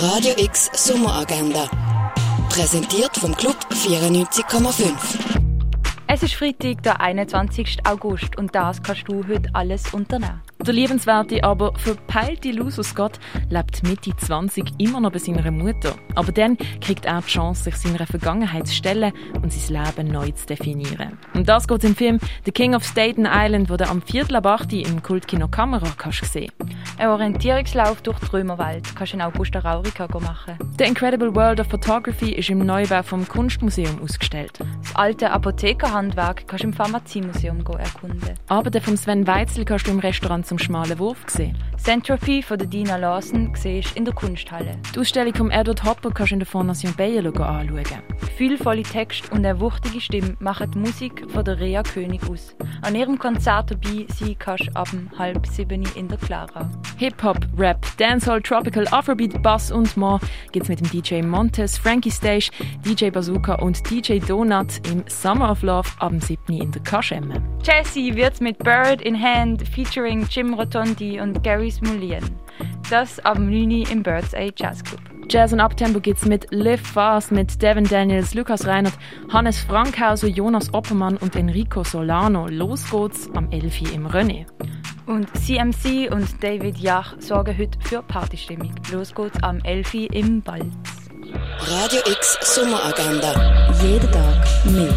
Radio X Sommeragenda. Präsentiert vom Club 94,5. Es ist Freitag, der 21. August und das kannst du heute alles unternehmen. Der liebenswerte, aber verpeilte Lusus Scott lebt Mitte 20 immer noch bei seiner Mutter. Aber dann kriegt er die Chance, sich seiner Vergangenheit zu stellen und sein Leben neu zu definieren. Und das geht im Film The King of Staten Island, wo du am Viertel ab 8 im Kultkino Kamera kannst sehen. Ein Orientierungslauf durch die Römerwelt kannst du in Augusta Raurica machen. The Incredible World of Photography ist im Neubau vom Kunstmuseum ausgestellt. Das alte Apothekerhandwerk kannst du im Pharmaziemuseum erkunden. Arbeiten von Sven Weitzel kannst du im Restaurant zum schmalen Wurf gesehen. Centropy von der Dina Lawson siehst in der Kunsthalle. Die Ausstellung von Edward Hopper kannst du in der Fondation Bayerlo anschauen. Gefühlvolle Text und eine wuchtige Stimme machen die Musik von der Rea König aus. An ihrem Konzert dabei sein kannst du ab halb sieben in der Clara. Hip-Hop, Rap, Dancehall, Tropical, Afrobeat, Bass und mehr gibt's mit dem DJ Montes, Frankie Stage, DJ Bazooka und DJ Donut im Summer of Love ab 7. in der Kaschemme. Jesse wird mit Bird in Hand featuring Jim Rotondi und Gary Smulien. Das ab 9. im Birds Eye Jazz Club. Jazz und Abtempo gibt's mit Live Fast, mit Devin Daniels, Lukas Reinhardt, Hannes Frankhauser, Jonas Oppermann und Enrico Solano. Los geht's am 11. im René. Und CMC und David Jach sorgen heute für Partystimmung. Los geht's am 11. im Balz. Radio X Sommeragenda. Jeden Tag mehr.